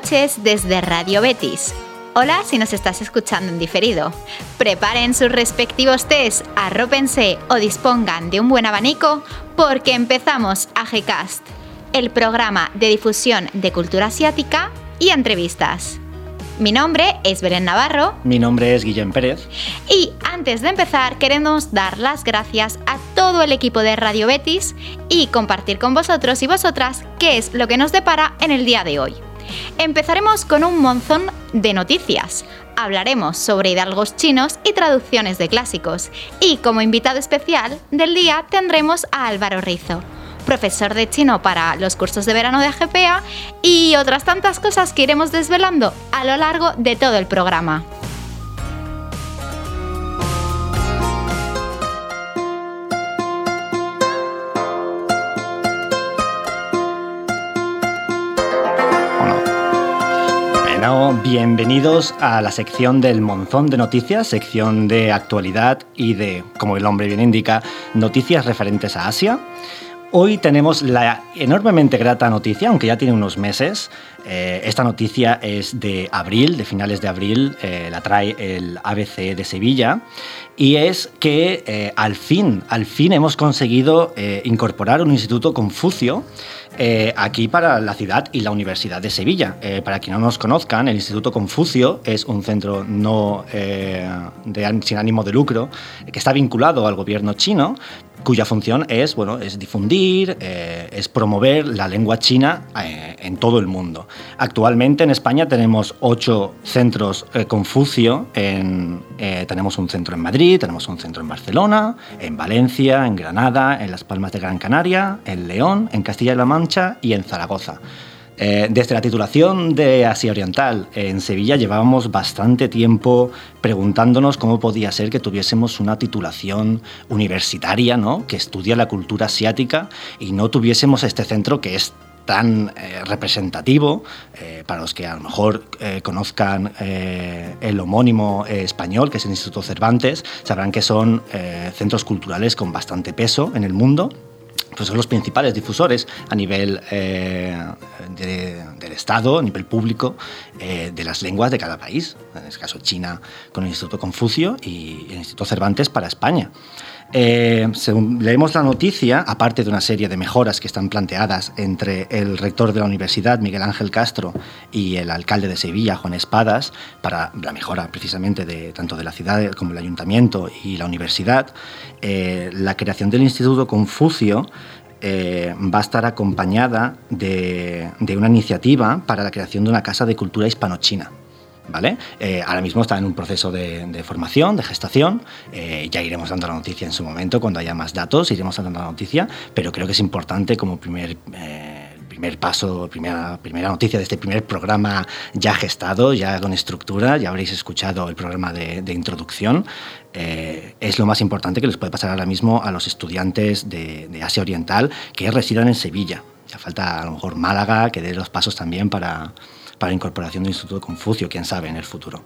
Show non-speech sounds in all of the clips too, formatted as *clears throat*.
Noches desde Radio Betis. Hola si nos estás escuchando en diferido. Preparen sus respectivos test, arrópense o dispongan de un buen abanico porque empezamos AGCast, el programa de difusión de cultura asiática y entrevistas. Mi nombre es Belén Navarro. Mi nombre es Guillem Pérez. Y antes de empezar, queremos dar las gracias a todo el equipo de Radio Betis y compartir con vosotros y vosotras qué es lo que nos depara en el día de hoy. Empezaremos con un monzón de noticias. Hablaremos sobre hidalgos chinos y traducciones de clásicos. Y como invitado especial del día tendremos a Álvaro Rizo profesor de chino para los cursos de verano de AGPA y otras tantas cosas que iremos desvelando a lo largo de todo el programa. Bienvenidos a la sección del monzón de noticias, sección de actualidad y de, como el nombre bien indica, noticias referentes a Asia. Hoy tenemos la enormemente grata noticia, aunque ya tiene unos meses. Eh, esta noticia es de abril, de finales de abril, eh, la trae el ABC de Sevilla, y es que eh, al fin, al fin hemos conseguido incorporar un instituto Confucio aquí para la ciudad y la Universidad de Sevilla. para quienes no nos conozcan, el Instituto Confucio es un centro no, de, sin ánimo de lucro que está vinculado al gobierno chino, cuya función es, bueno, es difundir, eh, es promover la lengua china eh, en todo el mundo. Actualmente en España tenemos ocho centros eh, Confucio, tenemos un centro en Madrid, tenemos un centro en Barcelona, en Valencia, en Granada, en Las Palmas de Gran Canaria, en León, en Castilla-La Mancha y en Zaragoza. Eh, desde la titulación de Asia Oriental en Sevilla llevábamos bastante tiempo preguntándonos cómo podía ser que tuviésemos una titulación universitaria ¿no? que estudia la cultura asiática y no tuviésemos este centro que es tan eh, representativo, eh, para los que a lo mejor conozcan el homónimo español, que es el Instituto Cervantes, sabrán que son centros culturales con bastante peso en el mundo pues son los principales difusores a nivel eh, del Estado, a nivel público, eh, de las lenguas de cada país. En este caso China con el Instituto Confucio y el Instituto Cervantes para España. Eh, según leemos la noticia, aparte de una serie de mejoras que están planteadas entre el rector de la universidad, Miguel Ángel Castro, y el alcalde de Sevilla, Juan Espadas, para la mejora precisamente de, tanto de la ciudad como el ayuntamiento y la universidad, eh, la creación del Instituto Confucio eh, va a estar acompañada de, de, una iniciativa para la creación de una casa de cultura hispano-china. ¿Vale? Eh, ahora mismo está en un proceso de, formación, de gestación. Eh, ya iremos dando la noticia en su momento, cuando haya más datos, iremos dando la noticia, pero creo que es importante como primer... Eh, primer paso, primera, primera noticia de este primer programa ya gestado, ya con estructura, ya habréis escuchado el programa de, introducción. es lo más importante que les puede pasar ahora mismo a los estudiantes de, de Asia Oriental que residan en Sevilla. Ya falta a lo mejor Málaga que dé los pasos también para, para incorporación del Instituto Confucio, quién sabe, en el futuro.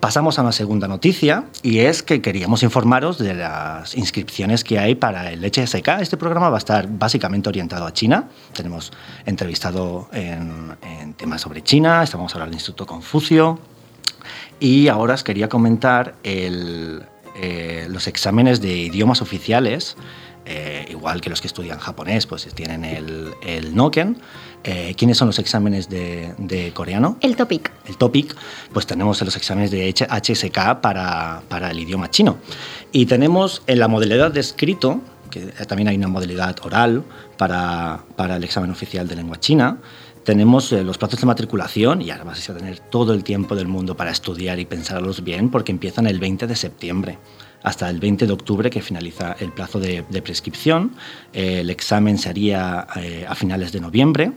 Pasamos a una segunda noticia y es que queríamos informaros de las inscripciones que hay para el HSK. Este programa va a estar básicamente orientado a China. Tenemos entrevistado en, temas sobre China, estamos hablando del Instituto Confucio y ahora os quería comentar eh, los exámenes de idiomas oficiales, eh, igual que los que estudian japonés, pues tienen el, el Noken eh, ¿Quiénes son los exámenes de, coreano? El TOPIC. El TOPIC, pues tenemos los exámenes de HSK para, para el idioma chino. Y tenemos en la modalidad de escrito, que también hay una modalidad oral para, para el examen oficial de lengua china, tenemos eh, los plazos de matriculación y ahora vas a tener todo el tiempo del mundo para estudiar y pensarlos bien porque empiezan el 20 de septiembre hasta el 20 de octubre que finaliza el plazo de, prescripción. Eh, el examen se haría a finales de noviembre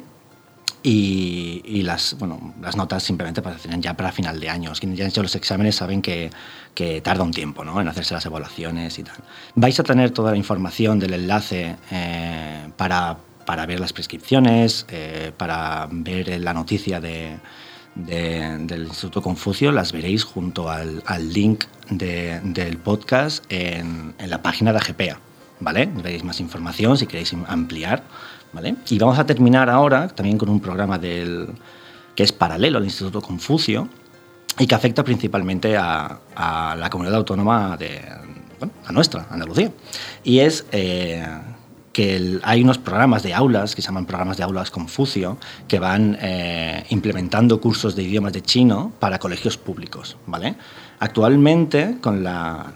y, las, bueno, las notas simplemente aparecerán ya para final de año. Quienes ya han hecho los exámenes saben que, que, tarda un tiempo ¿no? en hacerse las evaluaciones y tal. Vais a tener toda la información del enlace eh, para, para, ver las prescripciones, eh, para ver la noticia de, del Instituto Confucio, las veréis junto al, al link del podcast en, en, la página de AGPA. ¿vale? Veréis más información si queréis ampliar ¿vale? Y vamos a terminar ahora también con un programa del, que es paralelo al Instituto Confucio y que afecta principalmente a, la comunidad autónoma de a nuestra, Andalucía. Y es eh, que hay unos programas de aulas, que se llaman programas de aulas Confucio, que van eh, implementando cursos de idiomas de chino para colegios públicos. ¿vale? Actualmente, con la,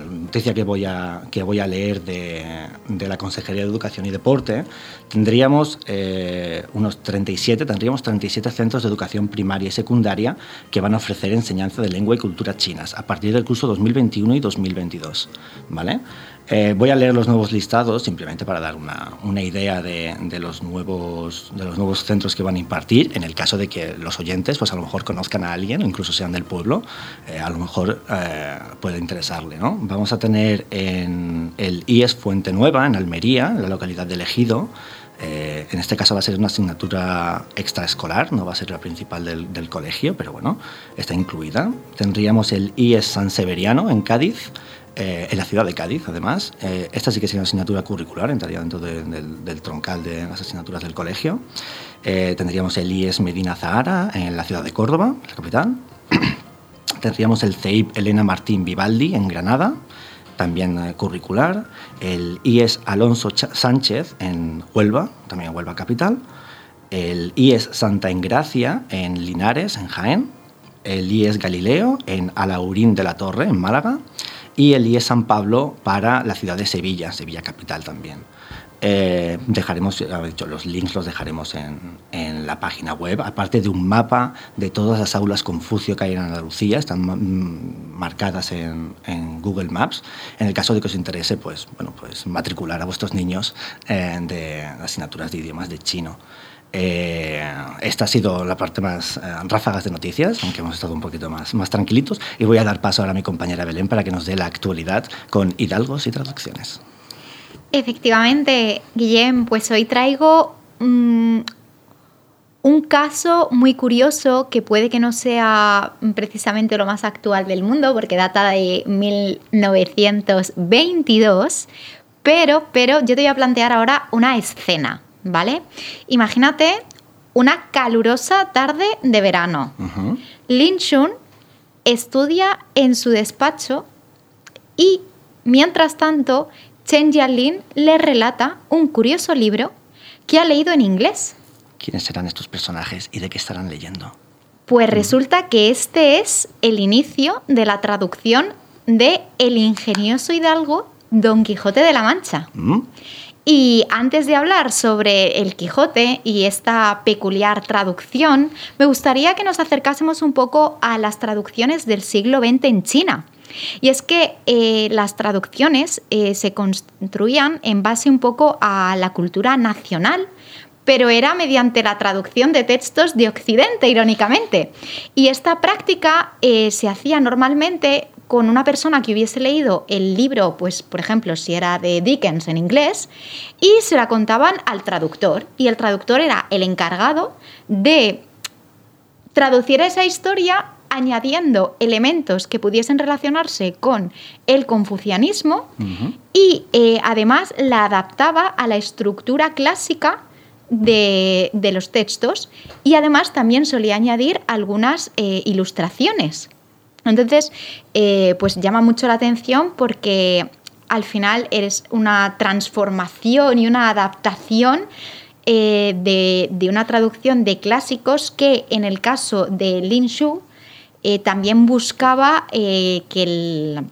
noticia que voy a, que voy a leer de, la Consejería de Educación y Deporte, tendríamos eh, unos 37, tendríamos 37 centros de educación primaria y secundaria que van a ofrecer enseñanza de lengua y cultura chinas a partir del curso 2021 y 2022. ¿vale? Eh, voy a leer los nuevos listados simplemente para dar una, idea de, los nuevos, de los nuevos centros que van a impartir. En el caso de que los oyentes, pues a lo mejor conozcan a alguien, incluso sean del pueblo, eh, a lo mejor eh, puede interesarle. ¿no? Vamos a tener en el IES Fuente Nueva, en Almería, la localidad de Ejido. en este caso va a ser una asignatura extraescolar, no va a ser la principal del, del colegio, pero bueno, está incluida. Tendríamos el IES San Severiano en Cádiz, eh, en la ciudad de Cádiz, además. Eh, esta sí que es una asignatura curricular, entraría dentro del, troncal de las asignaturas del colegio. Eh, tendríamos el IES Medina Zahara en la ciudad de Córdoba, la capital. *clears throat* tendríamos el CEIP Elena Martín Vivaldi en Granada, también curricular. El IES Alonso Sánchez en Huelva, también Huelva capital. El IES Santa Engracia en Linares, en Jaén. El IES Galileo en Alaurín de la Torre, en Málaga y el IES San Pablo para la ciudad de Sevilla, Sevilla capital también. Eh, dejaremos, dicho, los links los dejaremos en, en, la página web, aparte de un mapa de todas las aulas Confucio que hay en Andalucía, están marcadas en, en, Google Maps. En el caso de que os interese, pues, bueno, pues matricular a vuestros niños eh, de asignaturas de idiomas de chino. Eh, esta ha sido la parte más eh, ráfagas de noticias, aunque hemos estado un poquito más, más tranquilitos. Y voy a dar paso ahora a mi compañera Belén para que nos dé la actualidad con hidalgos y traducciones. Efectivamente, Guillem, pues hoy traigo mm, un caso muy curioso que puede que no sea precisamente lo más actual del mundo, porque data de 1922, pero, pero yo te voy a plantear ahora una escena. ¿Vale? Imagínate una calurosa tarde de verano. Lin Shun estudia en su despacho y, mientras tanto, Chen Jialin le relata un curioso libro que ha leído en inglés. ¿Quiénes serán estos personajes y de qué estarán leyendo? Pues resulta que este es el inicio de la traducción de El ingenioso hidalgo Don Quijote de la Mancha. Mm. Y antes de hablar sobre el Quijote y esta peculiar traducción, me gustaría que nos acercásemos un poco a las traducciones del siglo XX en China. Y es que eh, las traducciones eh, se construían en base un poco a la cultura nacional, pero era mediante la traducción de textos de Occidente, irónicamente. Y esta práctica eh, se hacía normalmente con una persona que hubiese leído el libro, pues por ejemplo, si era de Dickens en inglés, y se la contaban al traductor. Y el traductor era el encargado de traducir esa historia añadiendo elementos que pudiesen relacionarse con el confucianismo y eh, además la adaptaba a la estructura clásica de, los textos y además también solía añadir algunas eh, ilustraciones. Entonces, eh, pues llama mucho la atención porque al final eres una transformación y una adaptación eh, de, una traducción de clásicos que en el caso de Lin Shu eh, también buscaba que el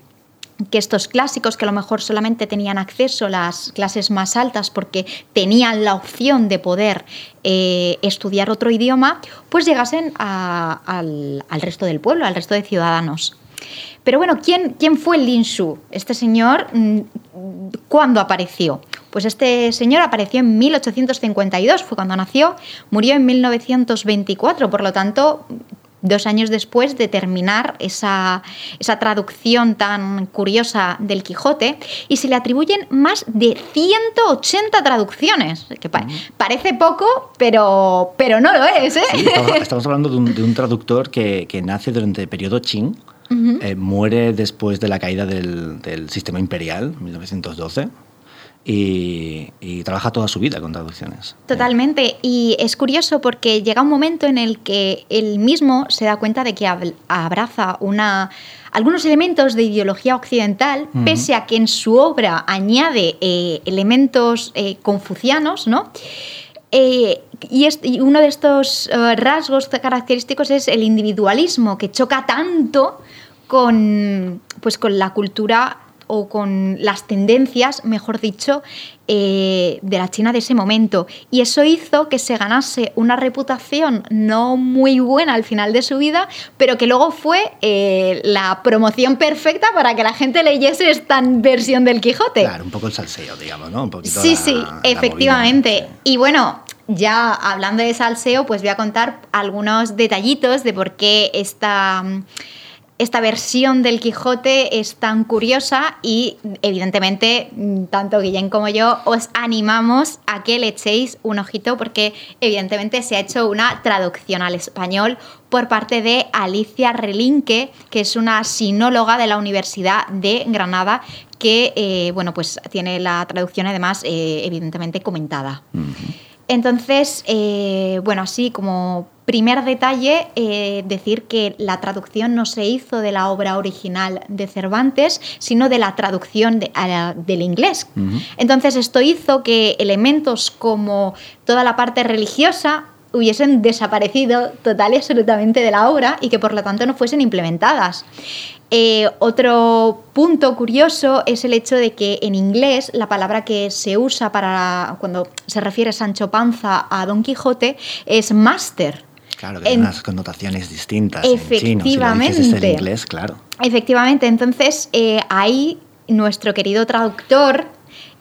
que estos clásicos que a lo mejor solamente tenían acceso las clases más altas porque tenían la opción de poder eh, estudiar otro idioma, pues llegasen al, resto del pueblo, al resto de ciudadanos. Pero bueno, ¿quién, quién fue Lin Shu? Este señor, mm, ¿cuándo apareció? Pues este señor apareció en 1852, fue cuando nació, murió en 1924, por lo tanto dos años después de terminar esa, traducción tan curiosa del Quijote, y se le atribuyen más de 180 traducciones, que parece poco, pero, pero no lo es. ¿eh? estamos, hablando de un, traductor que, nace durante el periodo Qing, eh, muere después de la caída del, del sistema imperial, 1912 y, trabaja toda su vida con traducciones. Totalmente. Y es curioso porque llega un momento en el que él mismo se da cuenta de que abraza una algunos elementos de ideología occidental, pese a que en su obra añade eh, elementos eh, confucianos, ¿no? Eh, y, uno de estos rasgos característicos es el individualismo, que choca tanto con, pues, con la cultura o con las tendencias, mejor dicho, eh, de la China de ese momento. Y eso hizo que se ganase una reputación no muy buena al final de su vida, pero que luego fue eh, la promoción perfecta para que la gente leyese esta versión del Quijote. Claro, un poco el salseo, digamos, ¿no? Un poquito sí, sí, efectivamente. Y bueno, ya hablando de salseo, pues voy a contar algunos detallitos de por qué esta esta versión del Quijote es tan curiosa y evidentemente tanto Guillén como yo os animamos a que le echéis un ojito porque evidentemente se ha hecho una traducción al español por parte de Alicia Relinque, que es una sinóloga de la Universidad de Granada que eh, bueno pues tiene la traducción además eh, evidentemente comentada. Entonces, eh, bueno, así como primer detalle, eh, decir que la traducción no se hizo de la obra original de Cervantes, sino de la traducción del inglés. Entonces, esto hizo que elementos como toda la parte religiosa hubiesen desaparecido total y absolutamente de la obra y que por lo tanto no fuesen implementadas. Eh, otro punto curioso es el hecho de que en inglés la palabra que se usa para cuando se refiere Sancho Panza a Don Quijote es master. Claro, que unas connotaciones distintas. Efectivamente. En, en inglés, claro. Efectivamente, entonces eh, ahí nuestro querido traductor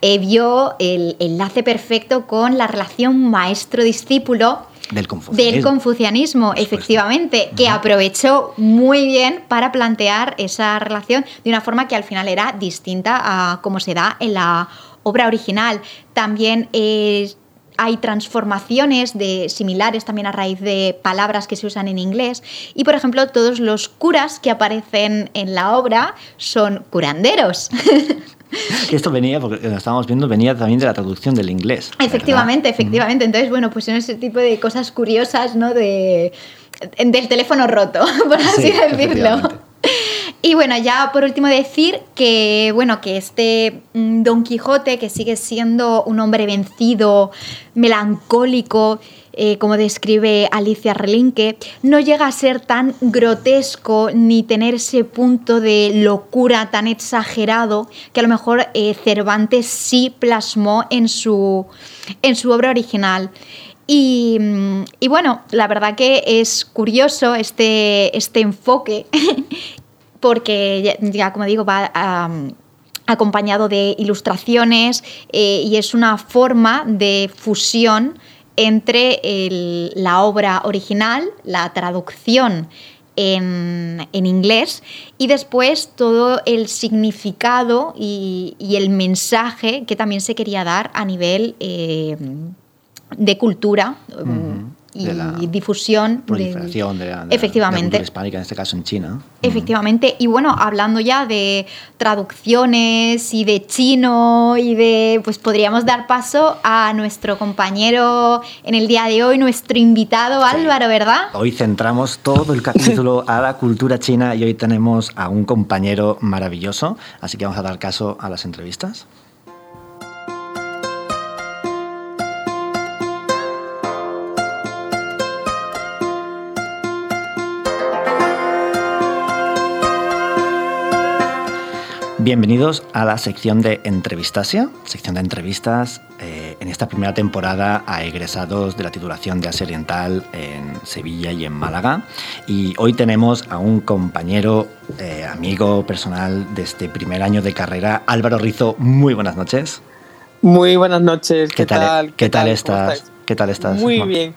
eh, vio el enlace perfecto con la relación maestro-discípulo del confucianismo, del confucianismo efectivamente, que aprovechó muy bien para plantear esa relación de una forma que al final era distinta a cómo se da en la obra original. También hay transformaciones de similares también a raíz de palabras que se usan en inglés. Y por ejemplo todos los curas que aparecen en la obra son curanderos *laughs* Esto venía, porque lo estábamos viendo, venía también de la traducción del inglés. Efectivamente, efectivamente. Entonces, bueno, pues son ese tipo de cosas curiosas, ¿no? De, del teléfono roto, *laughs* por así decirlo. Y bueno, ya por último decir que, bueno, que este mm, Don Quijote, que sigue siendo un hombre vencido, melancólico, eh, como describe Alicia Relinque, no llega a ser tan grotesco ni tener ese punto de locura tan exagerado que a lo mejor eh, Cervantes sí plasmó en su, en su obra original. Y, bueno, la verdad que es curioso este, este enfoque, *laughs* porque ya, como digo, va acompañado de ilustraciones eh, y es una forma de fusión entre la obra original, la traducción en, inglés y después todo el significado y, el mensaje que también se quería dar a nivel eh, de cultura y difusión. Proliferación de, la, efectivamente. hispánica, en este caso en China. Efectivamente. Y bueno, hablando ya de traducciones y de chino y de, pues podríamos dar paso a nuestro compañero en el día de hoy, nuestro invitado Álvaro, ¿verdad? Hoy centramos todo el capítulo *laughs* a la cultura china y hoy tenemos a un compañero maravilloso, así que vamos a dar caso a las entrevistas. Bienvenidos a la sección de Entrevistasia, sección de entrevistas eh, en esta primera temporada a egresados de la titulación de Asia Oriental en Sevilla y en Málaga. Y hoy tenemos a un compañero, eh, amigo personal de este primer año de carrera, Álvaro Rizo. Muy buenas noches. Muy buenas noches. ¿Qué, tal? ¿Qué, tal, estás? ¿Qué tal estás? Muy bien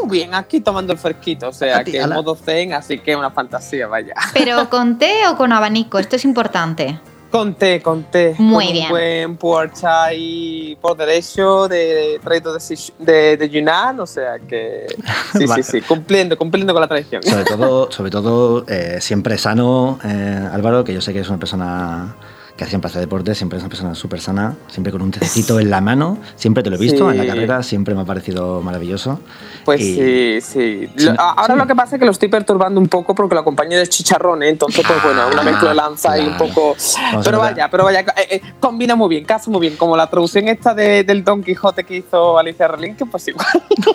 muy bien, aquí tomando el fresquito, o sea, que en modo zen, así que una fantasía, vaya. *laughs* ¿Pero con té o con abanico? Esto es importante. Con té, con té. Muy bien. Un buen puer chai por derecho de traído de, de, Yunnan, o sea que *laughs* sí, sí, sí, cumpliendo, cumpliendo con la tradición. Sobre todo, *laughs* sobre todo eh, siempre sano, eh, Álvaro, que yo sé que es una persona que siempre hace deporte, siempre es una persona súper sana, siempre con un tececito en la mano, siempre te lo he visto en la carrera, siempre me ha parecido maravilloso. Pues sí, sí. ahora lo que pasa es que lo estoy perturbando un poco porque lo acompañé de chicharrón, ¿eh? entonces pues bueno, una mezcla de lanza y un poco... pero vaya, pero vaya, eh, eh, combina muy bien, casa muy bien, como la traducción esta del Don Quijote que hizo Alicia Relín, que pues igual.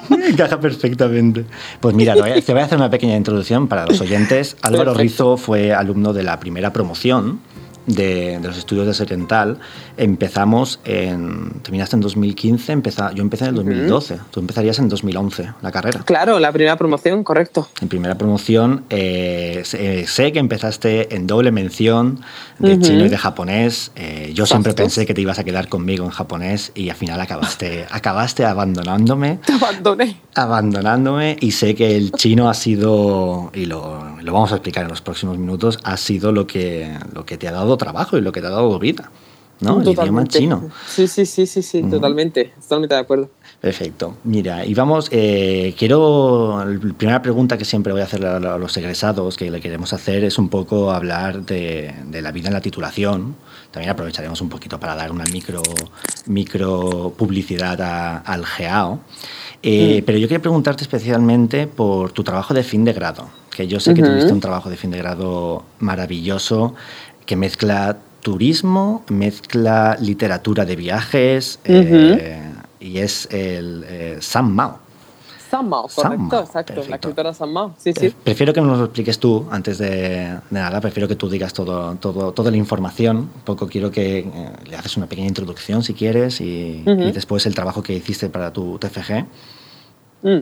*laughs* Encaja perfectamente. Pues mira, te voy a hacer una pequeña introducción para los oyentes. *laughs* Álvaro Rizo fue alumno de la primera promoción de, los estudios de Oriental, empezamos en. Terminaste en 2015, empezá, yo empecé en el 2012. Tú empezarías en 2011 la carrera. Claro, la primera promoción, correcto. En primera promoción, eh, sé, que empezaste en doble mención de chino y de japonés. Eh, yo siempre pensé que te ibas a quedar conmigo en japonés y al final acabaste, *laughs* acabaste abandonándome. Te abandoné. Abandonándome y sé que el chino ha sido, y lo, lo vamos a explicar en los próximos minutos, ha sido lo que, lo que te ha dado trabajo y lo que te ha dado vida, ¿no? El idioma chino. Sí, sí, sí, sí, sí, totalmente, totalmente de acuerdo. Perfecto. Mira, y vamos, eh, quiero, la primera pregunta que siempre voy a hacer a los egresados, que le queremos hacer, es un poco hablar de, la vida en la titulación. También aprovecharemos un poquito para dar una micro, micro publicidad al GEAO. Eh, mm. Pero yo quería preguntarte especialmente por tu trabajo de fin de grado, que yo sé que tuviste un trabajo de fin de grado maravilloso que mezcla turismo, mezcla literatura de viajes eh, y es el eh, Sam Mao. Sam Mao, correcto, exacto, la escritora Sam Mao. Sí, sí. Prefiero que nos lo expliques tú antes de, nada, prefiero que tú digas todo, todo, toda la información. Un poco quiero que eh, le haces una pequeña introducción si quieres y, después el trabajo que hiciste para tu TFG. Mm.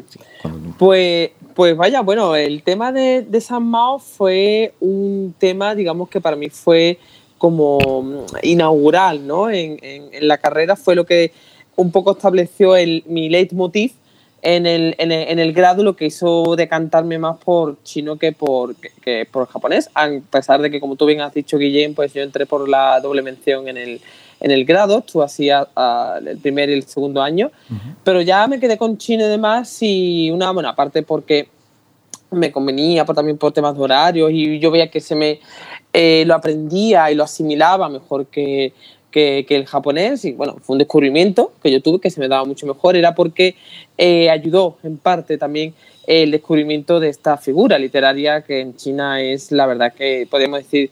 Pues, pues vaya, bueno, el tema de, de San Mao fue un tema, digamos que para mí fue como mm, inaugural, ¿no? En, en, la carrera fue lo que un poco estableció el, mi leitmotiv en el, en, el, en el grado, lo que hizo decantarme más por chino que por, que, por japonés, a pesar de que, como tú bien has dicho, Guillén, pues yo entré por la doble mención en el, en el grado, tú hacías el primer y el segundo año, pero ya me quedé con chino y demás y una, buena parte porque me convenía, por, también por temas de horarios y yo veía que se me eh, lo aprendía y lo asimilaba mejor que, que, el japonés y bueno, fue un descubrimiento que yo tuve que se me daba mucho mejor, era porque eh, ayudó en parte también el descubrimiento de esta figura literaria que en China es la verdad que podríamos decir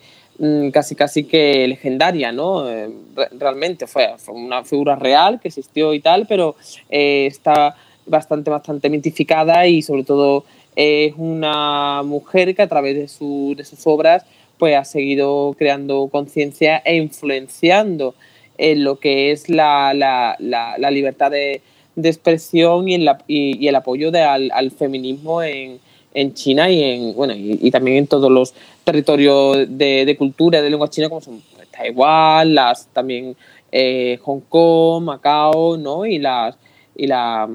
casi casi que legendaria, ¿no? Eh, realmente fue, una figura real que existió y tal, pero eh, está bastante, bastante mitificada y sobre todo es una mujer que a través de, su, de sus obras pues ha seguido creando conciencia e influenciando en lo que es la, la, la, libertad de, de, expresión y, y, el apoyo de, al, al, feminismo en, en China y en bueno y, también en todos los territorios de, de, cultura de lengua china como son Taiwán, las también eh, Hong Kong, Macao, ¿no? y las y, la,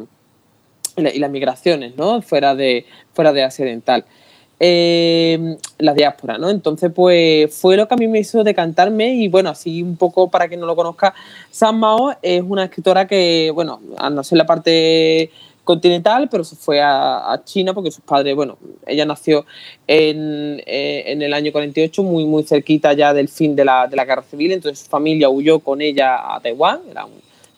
y, las migraciones, ¿no? fuera de fuera de Asia Oriental. Eh, la diáspora, ¿no? Entonces, pues fue lo que a mí me hizo decantarme y bueno, así un poco para quien no lo conozca, San Mao es una escritora que, bueno, nació en la parte continental, pero se fue a, China porque sus padres, bueno, ella nació en, eh, en, el año 48, muy, muy cerquita ya del fin de la, de la guerra civil, entonces su familia huyó con ella a Taiwán, eran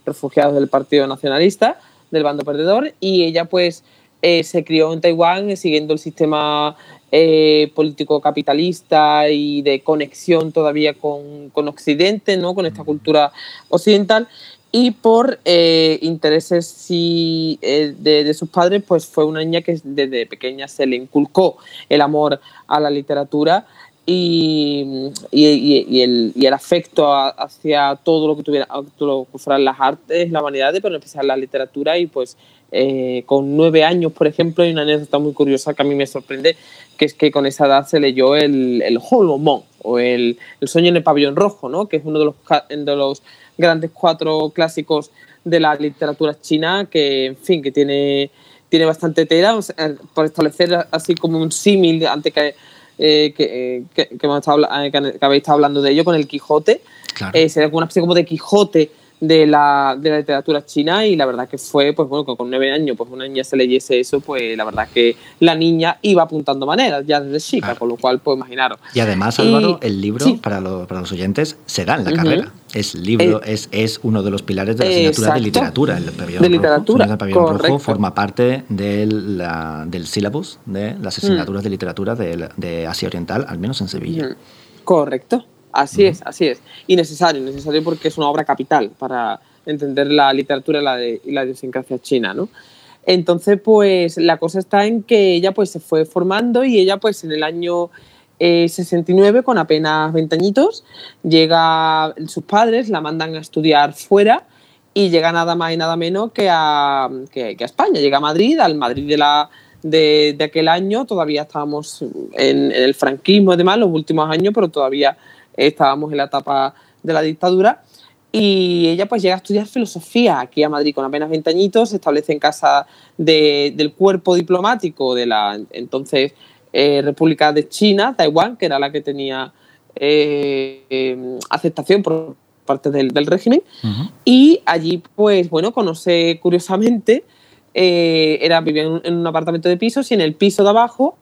refugiados del Partido Nacionalista, del bando perdedor, y ella pues eh, se crió en Taiwán siguiendo el sistema eh, político capitalista y de conexión todavía con, con Occidente, ¿no? con esta cultura occidental y por eh, intereses eh, de, sus padres, pues fue una niña que desde pequeña se le inculcó el amor a la literatura y, y, el, y el, afecto hacia todo lo que tuviera todo lo que fueran las artes, la humanidad, pero en especial la literatura y pues eh, con nueve años, por ejemplo, hay una anécdota muy curiosa que a mí me sorprende, que es que con esa edad se leyó el, el Holomon, o el, el, sueño en el pabellón rojo, ¿no? que es uno de los, de los grandes cuatro clásicos de la literatura china, que, en fin, que tiene, tiene bastante tela, por establecer así como un símil antes que, eh, que, que, hemos estado, eh, que, habéis estado hablando de ello con el Quijote. Claro. Eh, sería como una especie como de Quijote de la, de la literatura china y la verdad que fue, pues bueno, con nueve años, pues una niña se leyese eso, pues la verdad que la niña iba apuntando maneras ya desde chica, con lo cual, pues imaginaros. Y además, Álvaro, el libro, para, para, los oyentes, se da en la carrera. Es libro, eh, es, es uno de los pilares de la asignatura de literatura. El pabellón de literatura. Rojo, el pabellón rojo forma parte del, del sílabus de las asignaturas de literatura de, de, Asia Oriental, al menos en Sevilla. Correcto. Así es, así es. Y necesario, necesario porque es una obra capital para entender la literatura y la, de, la idiosincrasia china, ¿no? Entonces, pues la cosa está en que ella pues se fue formando y ella pues en el año 69, eh, con apenas 20 añitos, llega, sus padres la mandan a estudiar fuera y llega nada más y nada menos que a, que, a España, llega a Madrid, al Madrid de la, de, aquel año, todavía estábamos en, en, el franquismo y demás, los últimos años, pero todavía estábamos en la etapa de la dictadura. Y ella pues llega a estudiar filosofía aquí a Madrid con apenas 20 añitos, se establece en casa del cuerpo diplomático de la entonces eh, República de China, Taiwán, que era la que tenía eh, em, aceptación por parte del, régimen. Y allí pues bueno, conoce curiosamente, eh, era, vivía en un, apartamento de pisos y en el piso de abajo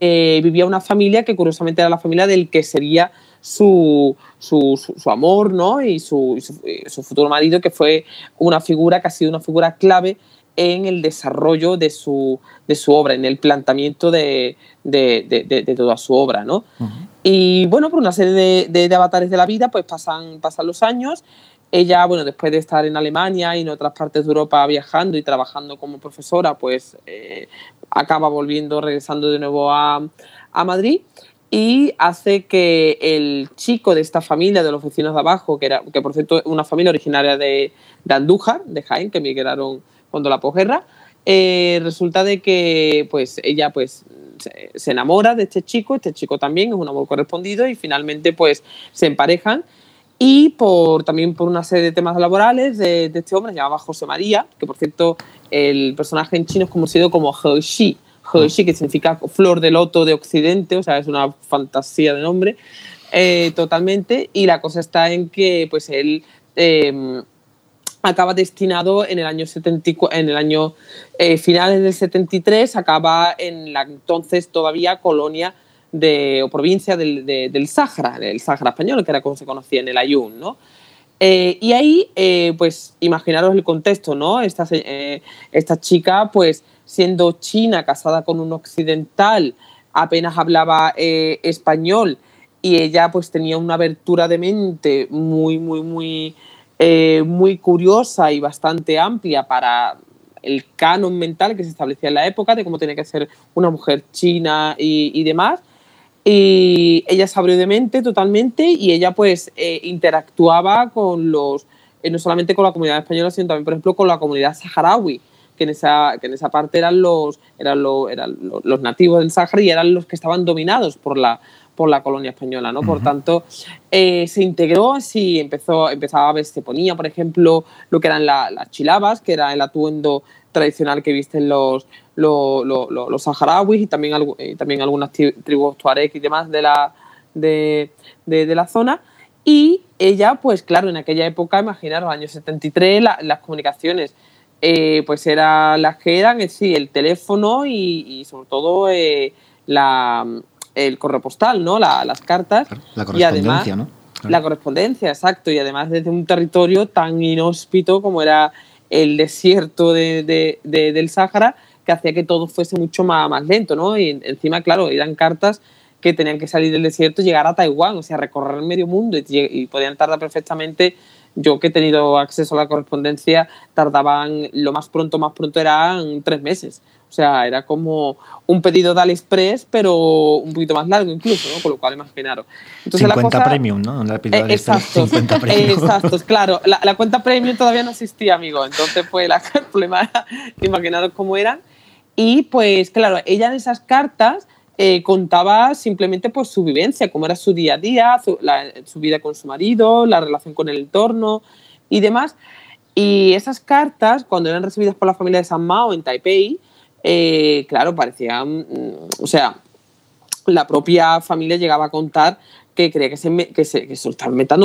eh, vivía una familia que curiosamente era la familia del que sería su, su, su, amor ¿no? y su, su, futuro marido, que fue una figura que ha sido una figura clave en el desarrollo de su, de su obra, en el planteamiento de, de, de, toda su obra. ¿no? Y bueno, por una serie de, avatares de la vida, pues pasan, pasan los años. Ella, bueno, después de estar en Alemania y en otras partes de Europa viajando y trabajando como profesora, pues eh, acaba volviendo, regresando de nuevo a, a, Madrid y hace que el chico de esta familia de los vecinos de abajo, que, era, que por cierto es una familia originaria de, de Andújar, de Jaén, que migraron cuando la posguerra, eh, resulta de que pues ella pues se, se, enamora de este chico, este chico también es un amor correspondido y finalmente pues se emparejan y por, también por una serie de temas laborales de, de este hombre, se llamaba José María, que por cierto el personaje en chino es conocido como He He que significa flor de loto de occidente, o sea, es una fantasía de nombre, eh, totalmente, y la cosa está en que pues él... Eh, acaba destinado en el año, 74, en el año eh, finales del 73, acaba en la entonces todavía colonia de, o provincia del, del Sáhara, el Sáhara español, que era como se conocía en el Ayun. Eh, y ahí, eh, pues, imaginaros el contexto, ¿no? Esta, eh, esta chica, pues, siendo china, casada con un occidental, apenas hablaba español y ella, pues, tenía una abertura de mente muy, muy, muy, muy curiosa y bastante amplia para el canon mental que se establecía en la época de cómo tenía que ser una mujer china y demás y ella se abrió de mente totalmente y ella pues eh, interactuaba con los, eh, no solamente con la comunidad española, sino también, por ejemplo, con la comunidad saharaui, que en esa, que en esa parte eran los, eran, los, eran los nativos del Sahara y eran los que estaban dominados por la, por la colonia española, ¿no? Por tanto, eh, se integró, sí, empezó, empezaba a ver, se ponía, por ejemplo, lo que eran las chilabas, que era el atuendo tradicional que visten los, los, saharauis y también, también algunas tribus tuareg y demás de la, de, la zona. Y ella, pues claro, en aquella época, imaginaros, años 73, las comunicaciones eh, pues eran las que eran, sí, el teléfono y, sobre todo eh, la, el correo postal, ¿no? las cartas. La correspondencia, ¿no? La correspondencia, exacto. Y además desde un territorio tan inhóspito como era el desierto de, del Sáhara, que hacía que todo fuese mucho más, más lento, ¿no? Y encima, claro, eran cartas que tenían que salir del desierto y llegar a Taiwán, o sea, recorrer el medio mundo y, podían tardar perfectamente. Yo que he tenido acceso a la correspondencia, tardaban, lo más pronto, más pronto eran tres meses. O sea, era como un pedido de AliExpress, pero un poquito más largo incluso, ¿no? Con lo cual imaginaros. Entonces, 50 la premium, ¿no? La eh, exacto, 50 *laughs* premium. exacto, claro. La, la, cuenta premium todavía no existía, amigo. Entonces, pues la, *laughs* el problema era, imaginaros cómo eran. Y pues claro, ella en esas cartas eh, contaba simplemente pues su vivencia, cómo era su día a día, su, vida con su marido, la relación con el entorno y demás. Y esas cartas, cuando eran recibidas por la familia de San Mao en Taipei, eh, claro, parecían, mm, o sea, la propia familia llegaba a contar que creía que se, que se, que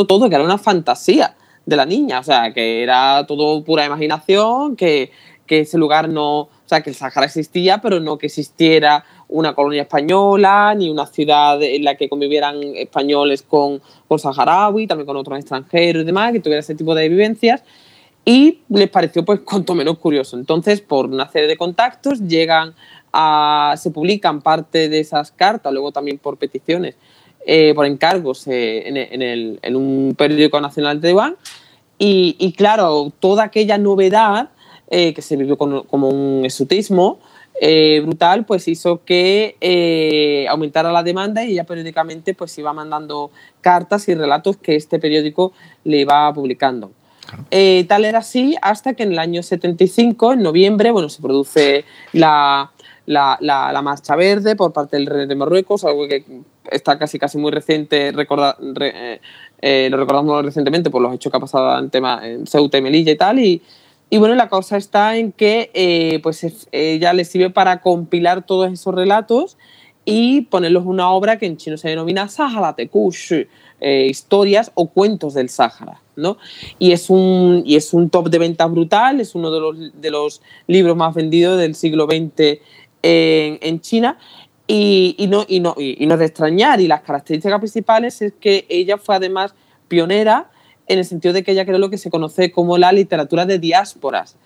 todo, que era una fantasía de la niña, o sea, que era todo pura imaginación, que, que ese lugar no, o sea, que el Sahara existía, pero no que existiera una colonia española, ni una ciudad en la que convivieran españoles con, con saharaui, también con otros extranjeros y demás, que tuviera ese tipo de vivencias. Y les pareció, pues, cuanto menos curioso. Entonces, por una serie de contactos, llegan a. se publican parte de esas cartas, luego también por peticiones, eh, por encargos eh, en, el, en, un periódico nacional de Taiwán. Y, claro, toda aquella novedad eh, que se vivió como un exotismo, brutal, pues hizo que aumentara la demanda y ella periódicamente pues iba mandando cartas y relatos que este periódico le iba publicando. Eh, tal era así hasta que en el año 75, en noviembre, bueno, se produce la, la, la, Marcha Verde por parte del rey de Marruecos, algo que está casi casi muy reciente, recorda, lo recordamos recientemente por los hechos que ha pasado en, tema, en Ceuta y Melilla y tal, y, y bueno, la cosa está en que eh, pues ella le sirve para compilar todos esos relatos y ponerlos en una obra que en chino se denomina Sahara Tekush, eh, historias o cuentos del Sahara. ¿no? Y, es un, y es un top de ventas brutal, es uno de los, de los libros más vendidos del siglo XX en, en China. Y, y, no, y, no, y, no es de extrañar, y las características principales es que ella fue además pionera en el sentido de que ella creó lo que se conoce como la literatura de diásporas.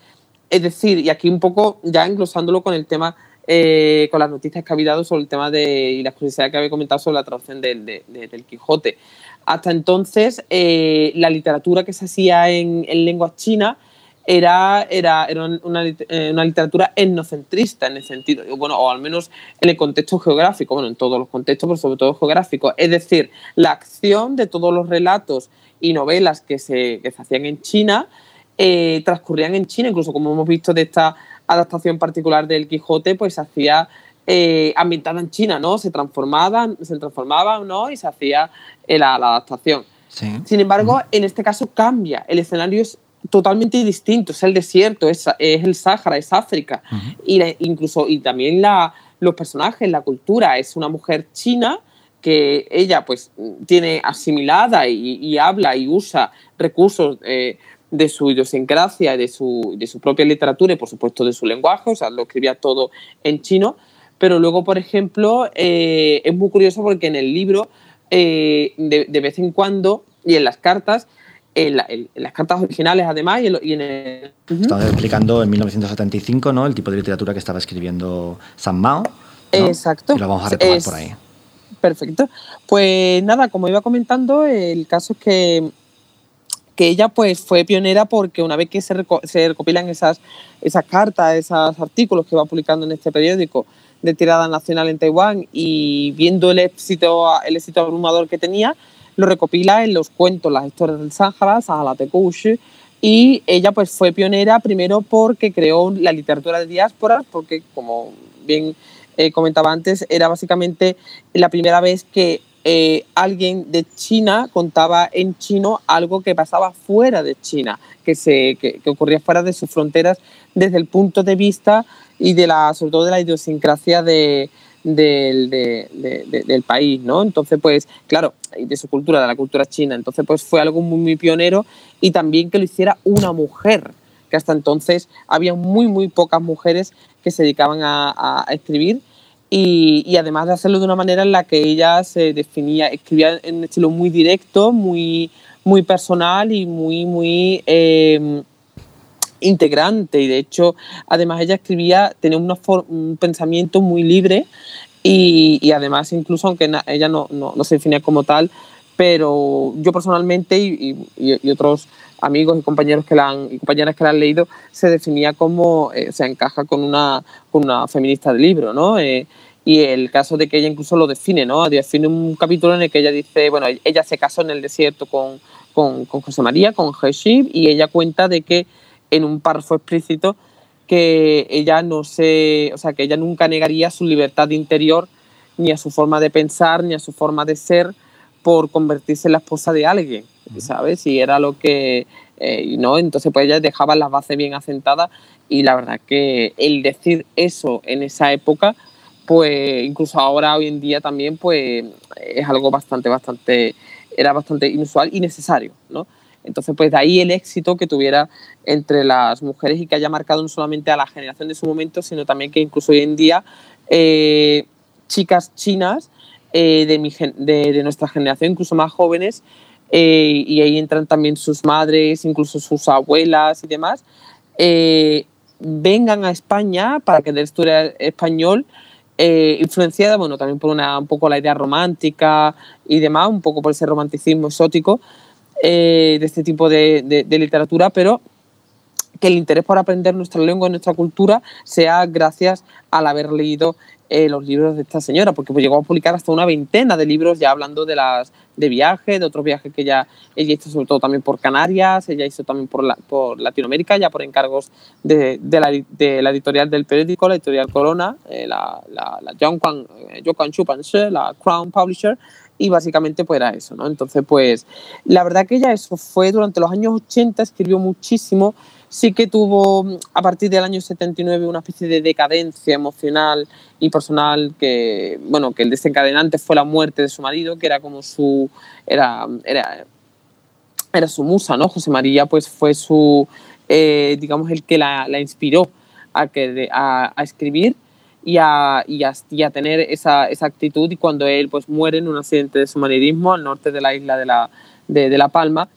Es decir, y aquí un poco ya englosándolo con el tema, eh, con las noticias que había dado sobre el tema de, y las curiosidades que había comentado sobre la traducción del Quijote. Hasta entonces, eh, la literatura que se hacía en, en lengua china era, era, era una, eh, una, literatura etnocentrista en el sentido, bueno, o al menos en el contexto geográfico, bueno, en todos los contextos, pero sobre todo geográfico. Es decir, la acción de todos los relatos y novelas que se, que se hacían en China transcurrían en China, incluso como hemos visto de esta adaptación particular del Quijote, pues se hacía eh, ambientada en China, ¿no? Se transformaban, se transformaban, ¿no? Y se hacía eh, la, la, adaptación. Sin embargo, en este caso cambia, el escenario es totalmente distinto, es el desierto, es, es el Sáhara, es África, y incluso, y también la, los personajes, la cultura, es una mujer china que ella pues tiene asimilada y, habla y usa recursos eh, de su idiosincrasia, de su, de su propia literatura y por supuesto de su lenguaje, o sea, lo escribía todo en chino, pero luego, por ejemplo, eh, es muy curioso porque en el libro, eh, de, vez en cuando, y en las cartas, en, las cartas originales además, y en, el... Estaba explicando en 1975 ¿no? el tipo de literatura que estaba escribiendo San Mao. Exacto. Y lo vamos a retomar por ahí. Perfecto. Pues nada, como iba comentando, el caso es que, que ella pues fue pionera porque una vez que se, recopilan esas, esas cartas, esos artículos que va publicando en este periódico de tirada nacional en Taiwán y viendo el éxito, el éxito abrumador que tenía, lo recopila en los cuentos, las historias del Sáhara, Sahara Tekushi, y ella pues fue pionera primero porque creó la literatura de diáspora, porque como bien eh, comentaba antes, era básicamente la primera vez que eh, alguien de China contaba en chino algo que pasaba fuera de China, que, se, que, ocurría fuera de sus fronteras desde el punto de vista y de la, sobre todo de la idiosincrasia de, del país, ¿no? Entonces, pues, claro, de su cultura, de la cultura china. Entonces, pues fue algo muy, muy pionero y también que lo hiciera una mujer, que hasta entonces había muy, muy pocas mujeres que se dedicaban a, escribir y, además de hacerlo de una manera en la que ella se definía, escribía en un estilo muy directo, muy, muy personal y muy, muy em, integrante. Y de hecho, además ella escribía, tenía un pensamiento muy libre y, además incluso, aunque ella no, no, se definía como tal, pero yo personalmente y, y otros amigos y compañeros que la han, y compañeras que la han leído, se definía como, eh, se encaja con una, feminista de libro, ¿no? Eh, y el caso de que ella incluso lo define, ¿no? Define un capítulo en el que ella dice, bueno, ella se casó en el desierto con, con, con José María, con Heshib, y ella cuenta de que en un párrafo explícito que ella no se, o sea, que ella nunca negaría su libertad interior ni a su forma de pensar, ni a su forma de ser por convertirse en la esposa de alguien. ¿Sabes? Y era lo que, eh, ¿no? Entonces pues ella dejaba las bases bien asentadas y la verdad que el decir eso en esa época pues incluso ahora, hoy en día también, pues es algo bastante, bastante, era bastante inusual y necesario, ¿no? Entonces, pues de ahí el éxito que tuviera entre las mujeres y que haya marcado no solamente a la generación de su momento, sino también que incluso hoy en día eh, chicas chinas eh, de, de, nuestra generación, incluso más jóvenes, eh, y ahí entran también sus madres, incluso sus abuelas y demás, vengan a España para que historia español eh, influenciada, bueno, también por una, un poco la idea romántica y demás, un poco por ese romanticismo exótico eh, de este tipo de, literatura, pero que el interés por aprender nuestra lengua y nuestra cultura sea gracias al haber leído eh, los libros de esta señora, porque pues llegó a publicar hasta una veintena de libros ya hablando de las de viajes, de otros viajes que ella, ella hizo sobre todo también por Canarias, ella hizo también por, la, por Latinoamérica, ya por encargos de, de, la, de, la, editorial del periódico, la editorial Corona, eh, la, la, la eh, la Crown Publisher, y básicamente pues era eso, ¿no? Entonces pues la verdad que ella eso fue durante los años 80, escribió muchísimo, sí que tuvo a partir del año 79 una especie de decadencia emocional y personal que, bueno, que el desencadenante fue la muerte de su marido, que era como su, era, era, era su musa, ¿no? José María pues fue su, eh, digamos, el que la, la inspiró a, que, a, a escribir y a, y a, tener esa, esa, actitud y cuando él pues muere en un accidente de submarinismo al norte de la isla de La, de la Palma,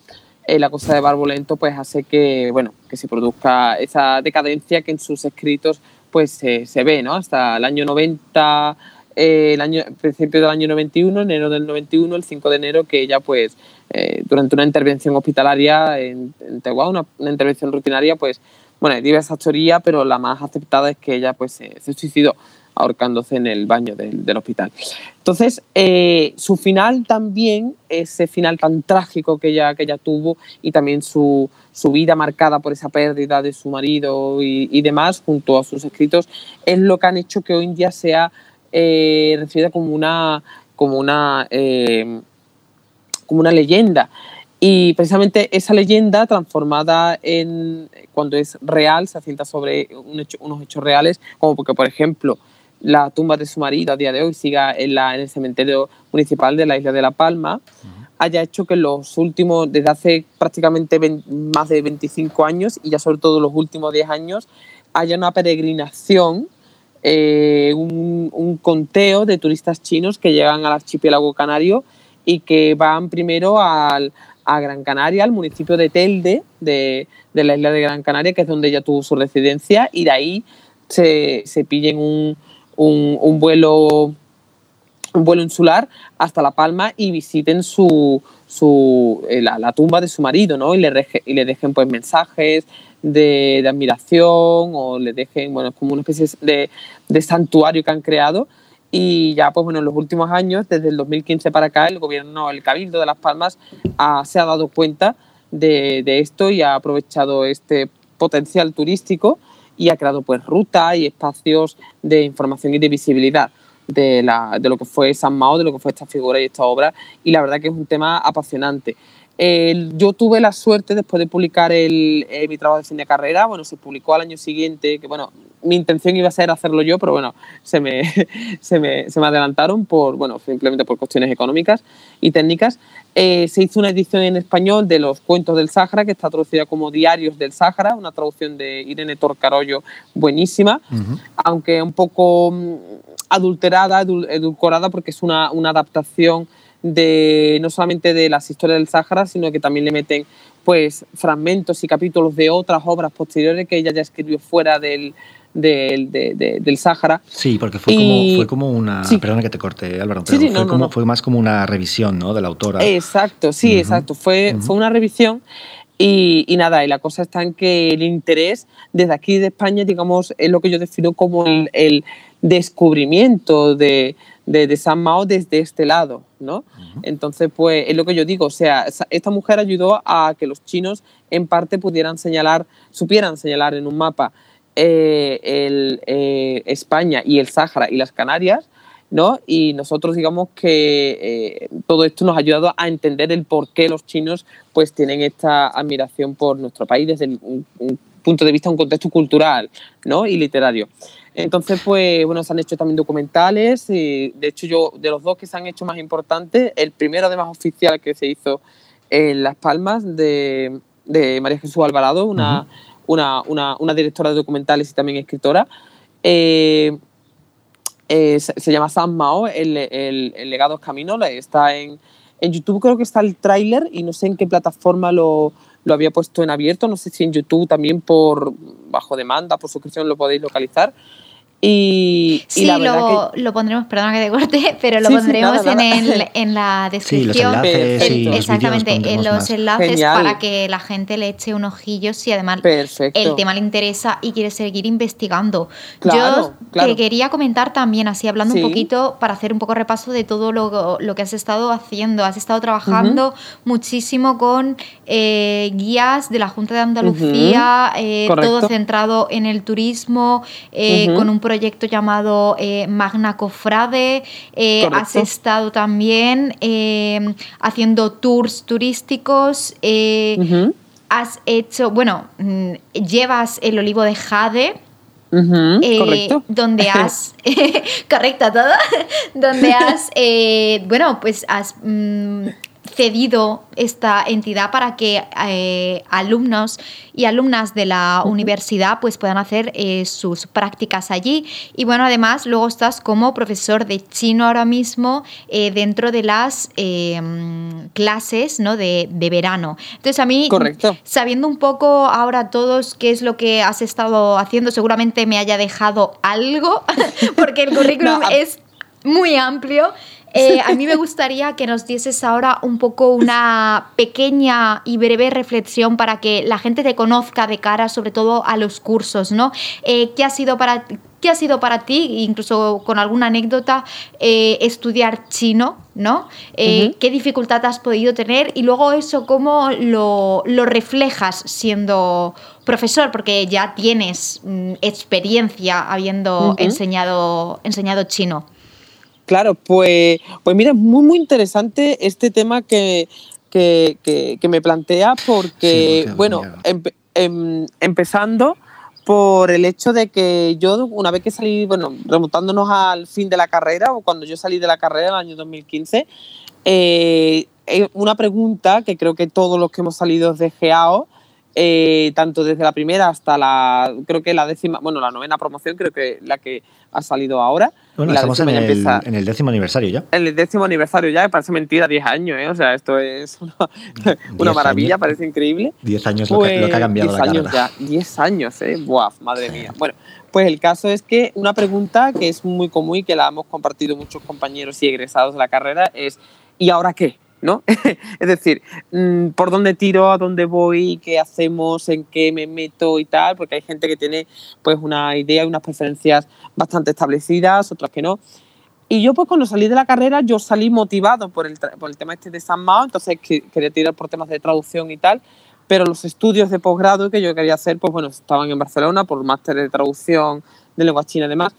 eh, la cosa de Barbolento pues hace que, bueno, que se produzca esa decadencia que en sus escritos pues se ve, ¿no? Hasta el año 90, eh, el año, principio del año 91, enero del 91, el 5 de enero, que ella pues eh, durante una intervención hospitalaria en, en una, intervención rutinaria, pues bueno, hay diversas teorías, pero la más aceptada es que ella pues se suicidó ahorcándose en el baño del, del hospital. Entonces, eh, su final también, ese final tan trágico que ella, que ella tuvo y también su, su vida marcada por esa pérdida de su marido y, demás, junto a sus escritos, es lo que han hecho que hoy en día sea eh, recibida como una, como una, eh, como una leyenda. Y precisamente esa leyenda transformada en, cuando es real, se asienta sobre unos hechos reales, como porque, por ejemplo, la tumba de su marido a día de hoy siga en, la, en el cementerio municipal de la isla de La Palma, uh -huh. haya hecho que los últimos, desde hace prácticamente 20, más de 25 años y ya sobre todo los últimos 10 años, haya una peregrinación, eh, un, un, conteo de turistas chinos que llegan al archipiélago canario y que van primero al, a Gran Canaria, al municipio de Telde, de, de, la isla de Gran Canaria, que es donde ella tuvo su residencia, y de ahí se, se pillen un, un, vuelo un vuelo insular hasta La Palma y visiten su, su eh, la, la, tumba de su marido, ¿no? Y le, reje, y le dejen pues mensajes de, admiración o le dejen, bueno, como una especie de, de santuario que han creado y ya pues bueno en los últimos años desde el 2015 para acá el gobierno el cabildo de las Palmas se ha dado cuenta de, de, esto y ha aprovechado este potencial turístico y ha creado pues rutas y espacios de información y de visibilidad de, la, de lo que fue San Mao, de lo que fue esta figura y esta obra y la verdad que es un tema apasionante. Yo tuve la suerte después de publicar el, eh, mi trabajo de fin de carrera, bueno, se publicó al año siguiente, que bueno, mi intención iba a ser hacerlo yo, pero bueno, se me, *laughs* se me, se me adelantaron por, bueno, simplemente por cuestiones económicas y técnicas. Eh, se hizo una edición en español de los cuentos del Sáhara, que está traducida como Diarios del Sáhara, una traducción de Irene Torcarollo buenísima, uh -huh. aunque un poco mm, adulterada, edulcorada, porque es una, una adaptación de no solamente de las historias del Sáhara, sino que también le meten pues fragmentos y capítulos de otras obras posteriores que ella ya escribió fuera del, del, de, de, del Sáhara. Sí, porque fue, y... como, fue como una. Sí. Perdona que te corte, Álvaro, pero sí, sí, fue, no, como, no. fue, más como una revisión ¿no? de la autora. Exacto, sí, uh -huh. exacto. Fue, uh -huh. fue una revisión. Y, y, nada, y la cosa está en que el interés desde aquí de España, digamos, es lo que yo defino como el, el descubrimiento de, de, de, San Mao desde este lado, ¿no? Uh -huh. Entonces, pues es lo que yo digo, o sea, esta mujer ayudó a que los chinos en parte pudieran señalar, supieran señalar en un mapa eh, eh, España y el Sáhara y las Canarias, ¿no? Y nosotros digamos que eh, todo esto nos ha ayudado a entender el por qué los chinos pues tienen esta admiración por nuestro país desde un, un punto de vista, un contexto cultural, ¿no? Y literario. Entonces, pues, bueno, se han hecho también documentales. Y, de hecho, yo, de los dos que se han hecho más importantes, el primero, además, oficial que se hizo en Las Palmas, de María Jesús Alvarado, una, una, una, una, directora de documentales y también escritora. Eh, eh, se, llama San Mao, el, el, el legado es camino, está en, en YouTube creo que está el tráiler y no sé en qué plataforma lo, lo había puesto en abierto, no sé si en YouTube también por bajo demanda, por suscripción lo podéis localizar. Y, sí, lo, lo, pondremos, perdona que te corte, *laughs* pero lo pondremos En, el, *laughs* en, la descripción. exactamente, en los enlaces para que la gente le eche un ojillo si además el tema le interesa y quiere seguir investigando. Yo te quería comentar también, así hablando un poquito, para hacer un poco repaso de todo lo, lo que has estado haciendo. Has estado trabajando muchísimo con eh, guías de la Junta de Andalucía, eh, todo centrado en el turismo, eh, con un proyecto llamado eh, Magna Cofrade. Eh, has estado también eh, haciendo tours turísticos. Has hecho, bueno, mm, llevas el olivo de Jade. correcto. Donde *laughs* has. *laughs* correcto todo. *laughs* donde has. bueno, pues has. Mm, cedido esta entidad para que eh, alumnos y alumnas de la universidad pues puedan hacer eh, sus prácticas allí y bueno además luego estás como profesor de chino ahora mismo eh, dentro de las clases ¿no? de, de, verano entonces a mí Correcto. sabiendo un poco ahora todos qué es lo que has estado haciendo seguramente me haya dejado algo *laughs* porque el *laughs* currículum es muy amplio eh, a mí me *laughs* gustaría que nos dieses ahora un poco una pequeña y breve reflexión para que la gente te conozca de cara sobre todo a los cursos, ¿no? Eh, ¿Qué ha sido para ¿Qué ha sido para ti, incluso con alguna anécdota, eh, estudiar chino? ¿no? ¿Qué dificultad has podido tener? Y luego eso, ¿cómo lo, reflejas siendo profesor? Porque ya tienes mm, experiencia habiendo enseñado, enseñado chino. Claro, pues, pues mira, es muy, muy interesante este tema que, que, me plantea porque, bueno, em, empezando por el hecho de que yo una vez que salí, bueno, remontándonos al fin de la carrera o cuando yo salí de la carrera en el año 2015, eh, una pregunta que creo que todos los que hemos salido de GEAO eh, tanto desde la primera hasta la, creo que la décima, bueno, la novena promoción, creo que la que ha salido ahora. Bueno, estamos en el, décimo aniversario ya. En el décimo aniversario ya, parece mentira, 10 años, ¿eh? O sea, esto es *laughs* una, maravilla, parece increíble. 10 años lo, que, ha cambiado 10 años ya, 10 años, ¿eh? Buah, madre mía. Bueno, pues el caso es que una pregunta que es muy común y que la hemos compartido muchos compañeros y egresados de la carrera es ¿y ahora qué? ¿No? *laughs* es decir, mm, por dónde tiro, a dónde voy, qué hacemos, en qué me meto y tal, porque hay gente que tiene pues una idea y unas preferencias bastante establecidas, otras que no. Y yo pues cuando salí de la carrera, yo salí motivado por el, por el tema este de San Mao, entonces quería tirar por temas de traducción y tal, pero los estudios de posgrado que yo quería hacer, pues bueno, estaban en Barcelona por máster de traducción de lengua china además,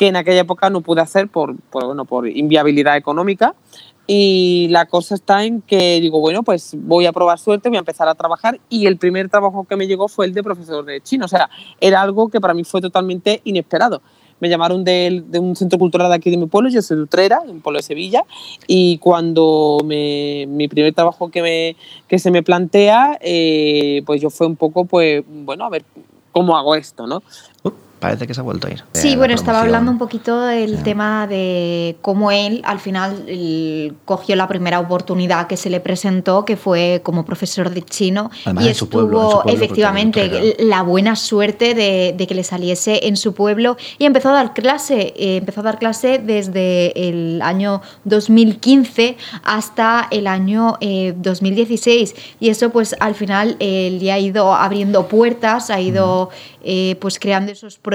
que en aquella época no pude hacer por, bueno, por inviabilidad económica. Y la cosa está en que digo, bueno, pues voy a probar suerte, voy a empezar a trabajar y el primer trabajo que me llegó fue el de profesor de chino. O sea, era algo que para mí fue totalmente inesperado. Me llamaron de, un centro cultural de aquí de mi pueblo, yo soy de Utrera, un pueblo de Sevilla, y cuando me, mi primer trabajo que se me plantea, eh, pues yo fue un poco, pues, bueno, a ver cómo hago esto, ¿no? Parece que se ha vuelto a ir. Sí, bueno, estaba hablando un poquito del tema de cómo él al final cogió la primera oportunidad que se le presentó, que fue como profesor de chino, y estuvo efectivamente la buena suerte de, que le saliese en su pueblo y empezó a dar clase, eh, empezó a dar clase desde el año 2015 hasta el año 2016 eh, y eso pues al final él le ha ido abriendo puertas, ha ido eh, pues creando esos proyectos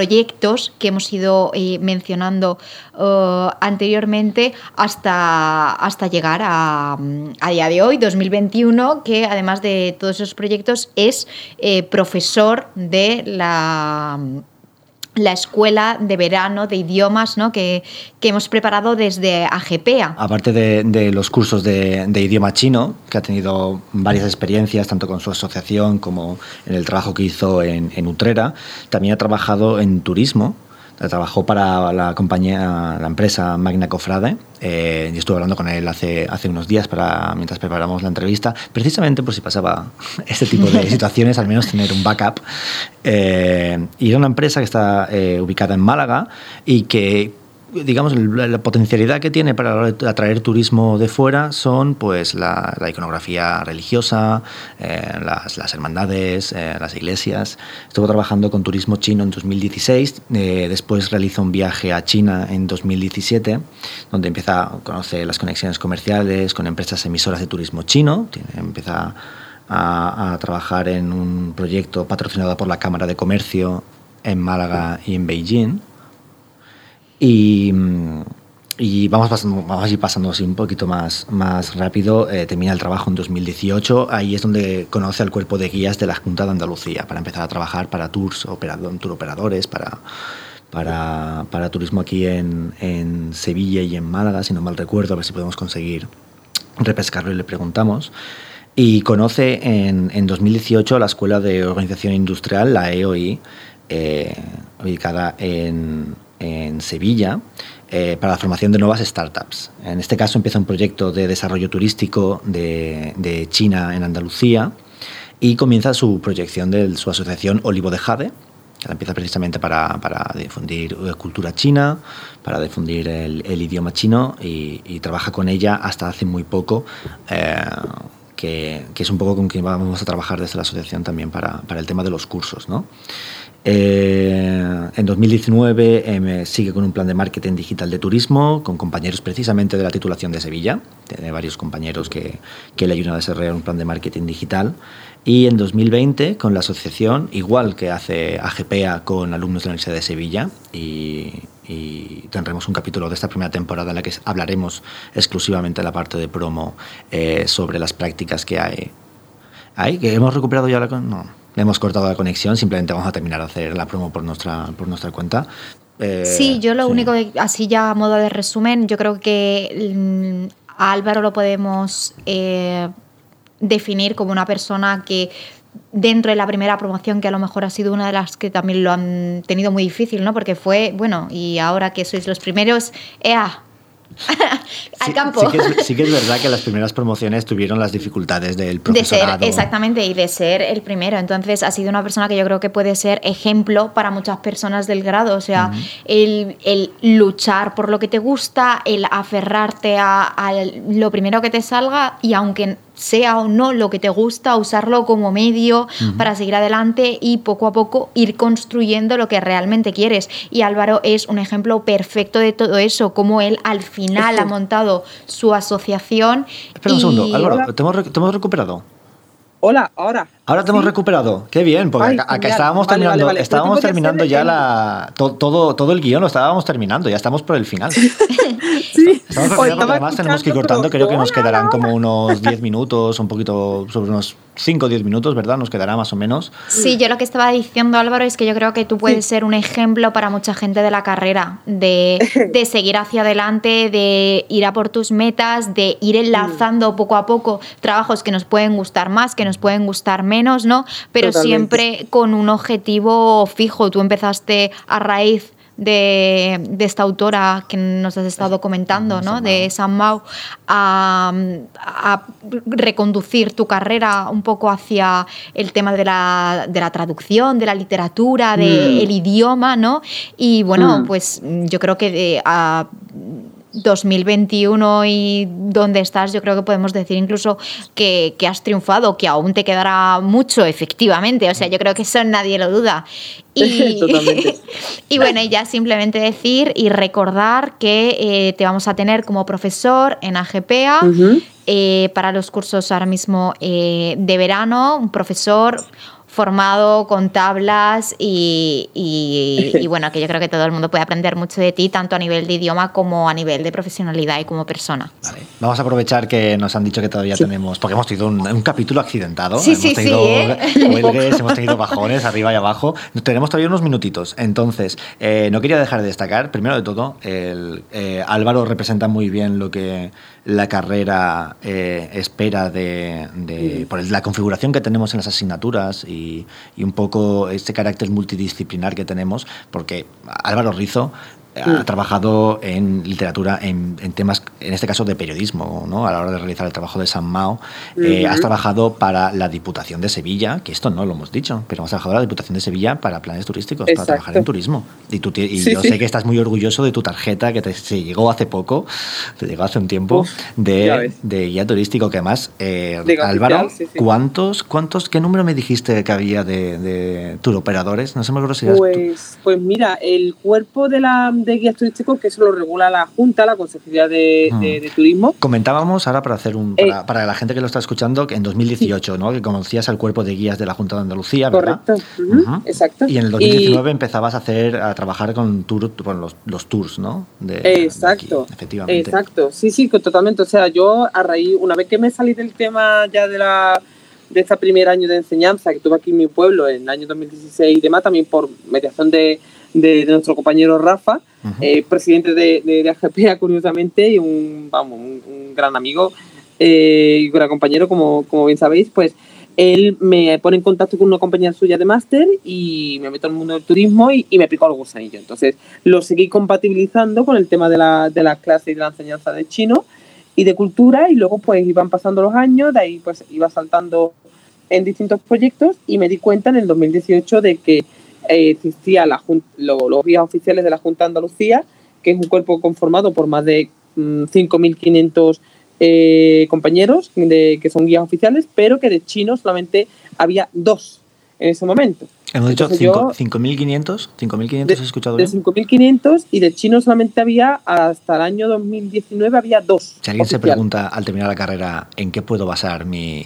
que hemos ido eh, mencionando eh, anteriormente hasta, hasta llegar a, a, día de hoy, 2021, que además de todos esos proyectos es profesor de la la escuela de verano de idiomas ¿no? que, hemos preparado desde AGPEA. Aparte de, los cursos de, idioma chino, que ha tenido varias experiencias, tanto con su asociación como en el trabajo que hizo en, Utrera, también ha trabajado en turismo trabajó para la compañía, la empresa Magna Cofrade, eh, y estuve hablando con él hace, hace unos días para, mientras preparamos la entrevista, precisamente por si pasaba *laughs* este tipo de *laughs* situaciones, al menos tener un backup. Eh, y era una empresa que está eh, ubicada en Málaga y que digamos, la, potencialidad que tiene para atraer turismo de fuera son pues la, iconografía religiosa, eh, las, hermandades, eh, las iglesias. Estuvo trabajando con turismo chino en 2016, eh, después realiza un viaje a China en 2017, donde empieza a conocer las conexiones comerciales con empresas emisoras de turismo chino, empieza a, a trabajar en un proyecto patrocinado por la Cámara de Comercio en Málaga y en Beijing y, y vamos, pasando, vamos a ir pasando así un poquito más, más rápido. Eh, termina el trabajo en 2018. Ahí es donde conoce al cuerpo de guías de la Junta de Andalucía para empezar a trabajar para tours, operador, tour operadores, para, para, para turismo aquí en, en, Sevilla y en Málaga, si no mal recuerdo, a ver si podemos conseguir repescarlo y le preguntamos. Y conoce en, en 2018 la Escuela de Organización Industrial, la EOI, eh, ubicada en, en Sevilla eh, para la formación de nuevas startups. En este caso empieza un proyecto de desarrollo turístico de, China en Andalucía y comienza su proyección de su asociación Olivo de Jade, que empieza precisamente para, difundir cultura china, para difundir el, idioma chino y, trabaja con ella hasta hace muy poco. Eh, que, es un poco con quien vamos a trabajar desde la asociación también para, para el tema de los cursos. ¿no? Eh, en 2019 eh, sigue con un plan de marketing digital de turismo con compañeros precisamente de la titulación de Sevilla. Tiene varios compañeros que, que le ayudan a desarrollar un plan de marketing digital. Y en 2020 con la asociación, igual que hace AGPEA con alumnos de la Universidad de Sevilla, y, tendremos un capítulo de esta primera temporada en la que hablaremos exclusivamente de la parte de promo eh, sobre las prácticas que hay. ¿Hay? ¿Que hemos recuperado ya la... No hemos cortado la conexión, simplemente vamos a terminar de hacer la promo por nuestra, por nuestra cuenta. Eh, sí, yo lo único, así ya a modo de resumen, yo creo que mm, a Álvaro lo podemos eh, definir como una persona que dentro de la primera promoción, que a lo mejor ha sido una de las que también lo han tenido muy difícil, ¿no? Porque fue, bueno, y ahora que sois los primeros, ¡ea! *laughs* al campo. Sí que, es, verdad que las *laughs* primeras promociones tuvieron las dificultades del profesorado. De ser, exactamente, y de ser el primero. Entonces, ha sido una persona que yo creo que puede ser ejemplo para muchas personas del grado. O sea, el, el, luchar por lo que te gusta, el aferrarte a, a lo primero que te salga y aunque sea o no lo que te gusta, usarlo como medio para seguir adelante y poco a poco ir construyendo lo que realmente quieres. Y Álvaro es un ejemplo perfecto de todo eso, como él al final ha montado su asociación. Espera un segundo, Álvaro, ¿te hemos recuperado? Hola, ahora. Ahora te hemos recuperado. Qué bien, porque acá, estábamos terminando, estábamos terminando ya la, todo, todo el guion lo estábamos terminando, ya estamos por el final. sí. *laughs* Estamos además tenemos que ir cortando, creo que nos quedarán como unos 10 minutos, un poquito sobre unos 5 o 10 minutos, ¿verdad? Nos quedará más o menos. Sí, yo lo que estaba diciendo Álvaro es que yo creo que tú puedes ser un ejemplo para mucha gente de la carrera, de, *laughs* de seguir hacia adelante, de ir a por tus metas, de ir enlazando poco a poco trabajos que nos pueden gustar más, que nos pueden gustar menos menos, ¿no? Pero siempre con un objetivo fijo. Tú empezaste a raíz de, esta autora que nos has estado comentando, ¿no? de San Mau, a, reconducir tu carrera un poco hacia el tema de la, traducción, de la literatura, del mm. idioma, ¿no? Y bueno, mm. pues yo creo que de, 2021 y dónde estás, yo creo que podemos decir incluso que, has triunfado, que aún te quedará mucho, efectivamente. O sea, yo creo que eso nadie lo duda. *laughs* Y, *laughs* y bueno, ya simplemente decir y recordar que eh, te vamos a tener como profesor en AGPA. Eh, para los cursos ahora mismo eh, de verano, un profesor formado con tablas y, *laughs* y, bueno, que yo creo que todo el mundo puede aprender mucho de ti, tanto a nivel de idioma como a nivel de profesionalidad y como persona. Vale. Vamos a aprovechar que nos han dicho que todavía tenemos, porque hemos tenido un, capítulo accidentado, sí, hemos sí, tenido ¿eh? *laughs* huelgues, hemos tenido bajones arriba y abajo, tenemos todavía unos minutitos, entonces eh, no quería dejar de destacar, primero de todo, el, eh, Álvaro representa muy bien lo que la carrera espera de, por la configuración que tenemos en las asignaturas y y, y un poco este carácter multidisciplinar que tenemos, porque Álvaro Rizo ha mm. trabajado en literatura, en, temas, en este caso de periodismo, ¿no? a la hora de realizar el trabajo de San Mao. Eh, has trabajado para la Diputación de Sevilla, que esto no lo hemos dicho, pero has trabajado en la Diputación de Sevilla para planes turísticos, para trabajar en turismo. Y, tú, y yo sé que estás muy orgulloso de tu tarjeta que te llegó hace poco, te llegó hace un tiempo, de, guía turístico, que además, eh, Álvaro, ¿cuántos, ¿cuántos, qué número me dijiste que había de, de operadores? No sé me acuerdo si pues, pues mira, el cuerpo de la de guías turísticos que eso lo regula la Junta, la Consejería de, mm. Turismo. Comentábamos ahora para hacer un eh, para, la gente que lo está escuchando que en 2018, ¿no? Que conocías al cuerpo de guías de la Junta de Andalucía, ¿verdad? Correcto. Exacto. Y en el 2019 empezabas a hacer a trabajar con tour, los, los, tours, ¿no? exacto. efectivamente. Exacto. Sí, sí, totalmente. O sea, yo a raíz una vez que me salí del tema ya de la de este primer año de enseñanza que tuve aquí en mi pueblo en el año 2016 y demás, también por mediación de, de, nuestro compañero Rafa, eh, presidente de, de, AGPA, *laughs* curiosamente, y un, vamos, un, gran amigo eh, y gran compañero, como, como bien sabéis, pues él me pone en contacto con una compañía suya de máster y me meto en el mundo del turismo y, me picó el gusanillo. Entonces lo seguí compatibilizando con el tema de la, de las clases y de la enseñanza de chino y de cultura y luego pues iban pasando los años, de ahí pues iba saltando en distintos proyectos y me di cuenta en el 2018 de que eh, existía la, los guías oficiales de la Junta de Andalucía, que es un cuerpo conformado por más de 5.500 mm, eh, compañeros de, que son guías oficiales, pero que de chinos solamente había dos en ese momento. Hemos dicho 5.500, 5.500 has escuchado bien? De 5.500 y de chinos solamente había, hasta el año 2019 había dos. Si alguien se pregunta al terminar la carrera en qué puedo basar mi,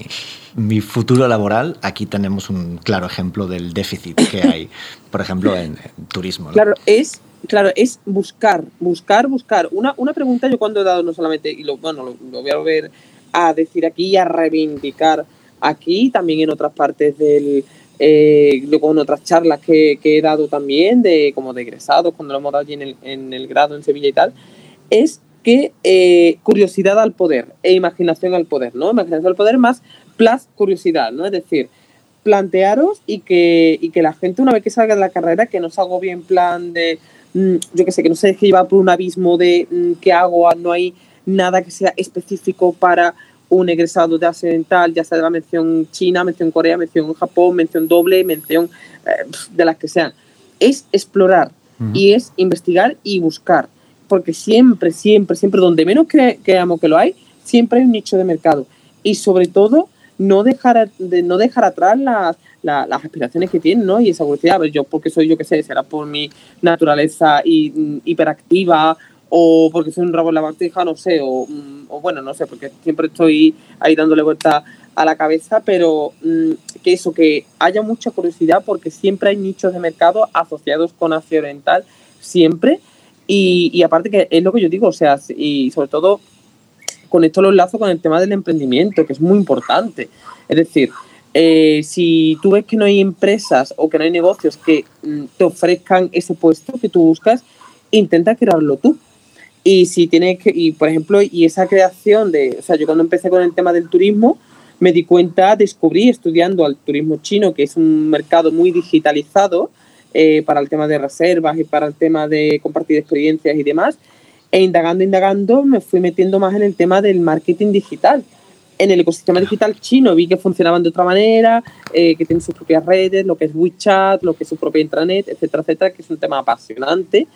mi futuro laboral, aquí tenemos un claro ejemplo del déficit que *coughs* hay, por ejemplo, en, turismo. Claro, es claro, es buscar, buscar, buscar. Una, una pregunta yo cuando he dado no solamente, y lo, bueno, lo, voy a volver a decir aquí y a reivindicar aquí, también en otras partes del, eh, en otras charlas que, que, he dado también, de como de egresados, cuando lo hemos dado allí en el, en el grado en Sevilla y tal, es que eh, curiosidad al poder e imaginación al poder, ¿no? Imaginación al poder más plus curiosidad, ¿no? Es decir, plantearos y que, y que la gente una vez que salga de la carrera que no se haga bien plan de, mm, yo qué sé, que no se deje llevar por un abismo de mm, qué hago, no hay nada que sea específico para un egresado de Occidental, ya sea de la mención China, mención Corea, mención Japón, mención doble, mención eh, de las que sean. Es explorar y es investigar y buscar porque siempre, siempre, siempre, donde menos creamos que lo hay, siempre hay un nicho de mercado. Y sobre todo, no dejar, de, no dejar atrás las, las, aspiraciones que tienen, ¿no? Y esa curiosidad, a ver, yo porque soy, yo qué sé, será por mi naturaleza mm, hiperactiva o porque soy un rabo en la batija, no sé, o, mm, o, bueno, no sé, porque siempre estoy ahí dándole vuelta a la cabeza, pero mm, que eso, que haya mucha curiosidad porque siempre hay nichos de mercado asociados con Asia Oriental, siempre, y, aparte que es lo que yo digo, o sea, y sobre todo con esto lo enlazo con el tema del emprendimiento, que es muy importante. Es decir, eh, si tú ves que no hay empresas o que no hay negocios que mm, te ofrezcan ese puesto que tú buscas, intenta crearlo tú. Y si tienes que, y por ejemplo, y esa creación de, o sea, yo cuando empecé con el tema del turismo, me di cuenta, descubrí estudiando al turismo chino, que es un mercado muy digitalizado, eh, para el tema de reservas y para el tema de compartir experiencias y demás. E indagando, indagando, me fui metiendo más en el tema del marketing digital. En el ecosistema digital chino vi que funcionaban de otra manera, eh, que tienen sus propias redes, lo que es WeChat, lo que es su propia intranet, etcétera, etcétera, que es un tema apasionante.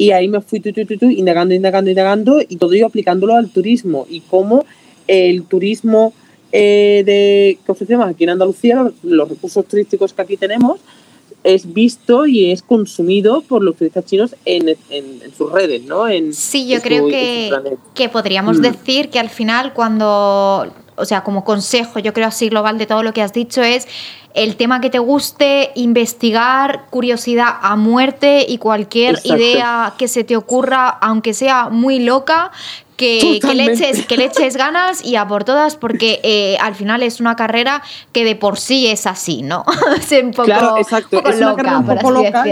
Y ahí me fui tu, tu, tu, indagando, indagando, indagando y todo ello aplicándolo al turismo y cómo el turismo eh, de, que ofrecemos aquí en Andalucía, los recursos turísticos que aquí tenemos, es visto y es consumido por los turistas chinos en, sus redes, ¿no? En, sí, yo creo que, que, podríamos mm. decir que al final cuando, o sea, como consejo, yo creo así global de todo lo que has dicho es el tema que te guste, investigar, curiosidad a muerte y cualquier idea que se te ocurra, aunque sea muy loca, que, le eches, que le eches ganas y a por todas, porque eh, al final es una carrera que de por sí es así, ¿no? *laughs* es un poco, claro, exacto. es una carrera un poco loca,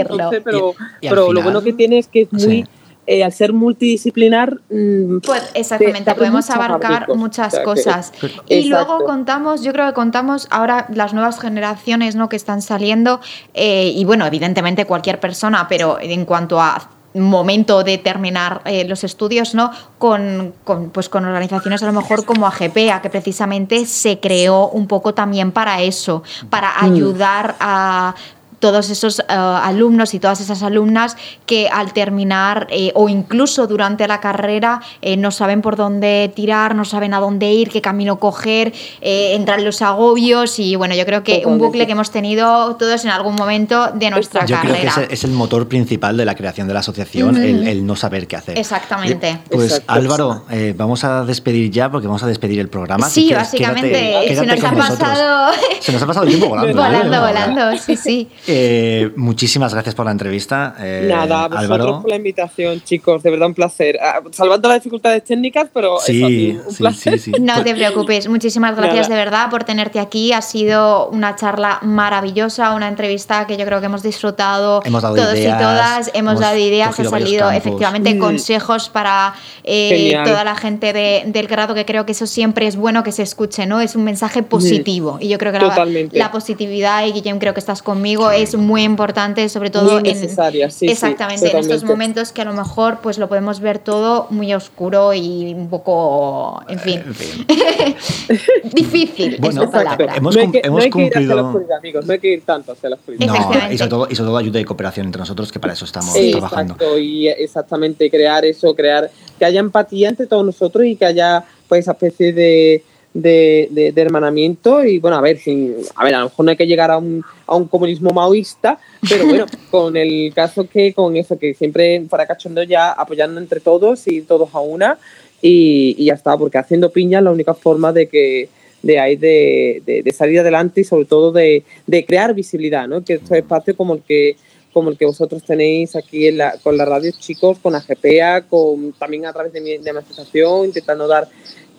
pero, pero lo bueno que tiene es que es muy eh, al ser multidisciplinar... Mm, pues exactamente, podemos abarcar muchas cosas. *laughs* y luego contamos, yo creo que contamos ahora las nuevas generaciones ¿no? que están saliendo, eh, y bueno, evidentemente cualquier persona, pero en cuanto a momento de terminar eh, los estudios, ¿no? Con, con, pues con organizaciones a lo mejor como AGPA, que precisamente se creó un poco también para eso, para mm. ayudar a todos esos eh, alumnos y todas esas alumnas que al terminar eh, o incluso durante la carrera eh, no saben por dónde tirar, no saben a dónde ir, qué camino coger, entran los agobios y bueno, yo creo que un bucle que hemos tenido todos en algún momento de nuestra yo carrera. Creo que es, el motor principal de la creación de la asociación, el, no saber qué hacer. Exactamente. Pues Álvaro, vamos a despedir ya porque vamos a despedir el programa. Sí, básicamente se nos ha pasado... Se nos ha pasado el tiempo volando. *laughs* volando, volando, sí, sí. Eh, muchísimas gracias por la entrevista. Eh, Nada, vosotros por la invitación, chicos. De verdad, un placer. Ah, salvando las dificultades técnicas, pero sí, un placer. no te preocupes. Muchísimas gracias de verdad por tenerte aquí. Ha sido una charla maravillosa, una entrevista que yo creo que hemos disfrutado todos y todas. Hemos, dado ideas, ha salido efectivamente mm. consejos para eh, toda la gente del grado, que creo que eso siempre es bueno que se escuche, ¿no? Es un mensaje positivo. Y yo creo que la, la, positividad, y Guillem, creo que estás conmigo, es muy importante, sobre todo en, sí, exactamente, en estos momentos que a lo mejor pues lo podemos ver todo muy oscuro y un poco, en fin, *laughs* difícil. Bueno, palabra. Hemos, no hay que, hemos no hay que ir la oscuridad, amigos, no hay que ir tanto hacia la oscuridad. No, y sobre, todo, y sobre todo ayuda y cooperación entre nosotros, que para eso estamos trabajando. Exacto, y exactamente crear eso, crear que haya empatía entre todos nosotros y que haya pues esa especie de de, hermanamiento y bueno, a ver, si, a ver, a lo mejor no hay que llegar a un, a un comunismo maoísta, pero bueno, *laughs* con el caso que con eso, que siempre fuera cachondo ya apoyando entre todos y todos a una y, ya está, porque haciendo piña es la única forma de que de ahí de, de, salir adelante y sobre todo de, crear visibilidad, ¿no? Que estos espacios como el que como el que vosotros tenéis aquí en la, con la radio, chicos, con la GPA, con, también a través de mi, de mi asociación, intentando dar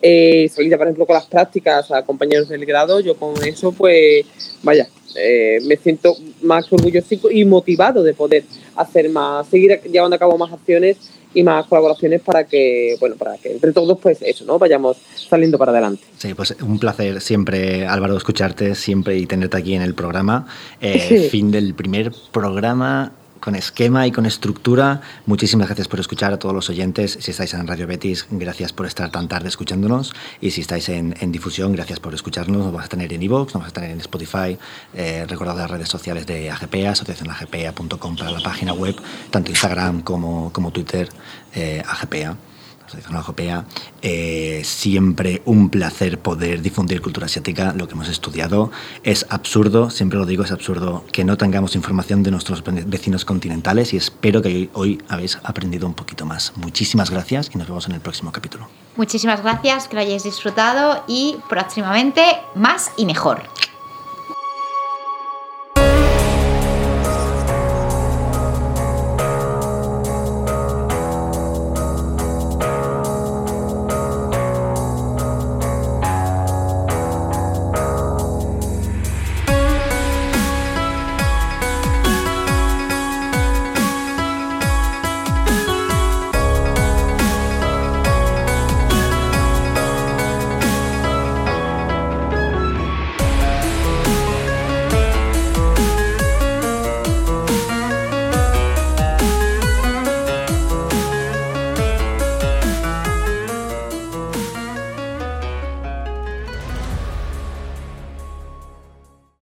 eh, salida, por ejemplo, con las prácticas a compañeros del grado, yo con eso, pues, vaya, eh, me siento más orgulloso y motivado de poder hacer más, seguir llevando a cabo más acciones y más colaboraciones para que, bueno, para que entre todos, pues eso, ¿no? Vayamos saliendo para adelante. Sí, pues un placer siempre, Álvaro, escucharte siempre y tenerte aquí en el programa. Eh, fin del primer programa con esquema y con estructura. Muchísimas gracias por escuchar a todos los oyentes. Si estáis en Radio Betis, gracias por estar tan tarde escuchándonos. Y si estáis en, difusión, gracias por escucharnos. Nos vamos a tener en iVoox, nos vamos a tener en Spotify. Eh, recordad las redes sociales de AGPA, asociacionagpa.com para la página web, tanto Instagram como, como Twitter, eh, AGPA. Europea. Eh, siempre un placer poder difundir cultura asiática, lo que hemos estudiado. Es absurdo, siempre lo digo, es absurdo que no tengamos información de nuestros vecinos continentales y espero que hoy habéis aprendido un poquito más. Muchísimas gracias y nos vemos en el próximo capítulo. Muchísimas gracias, que lo hayáis disfrutado y próximamente más y mejor.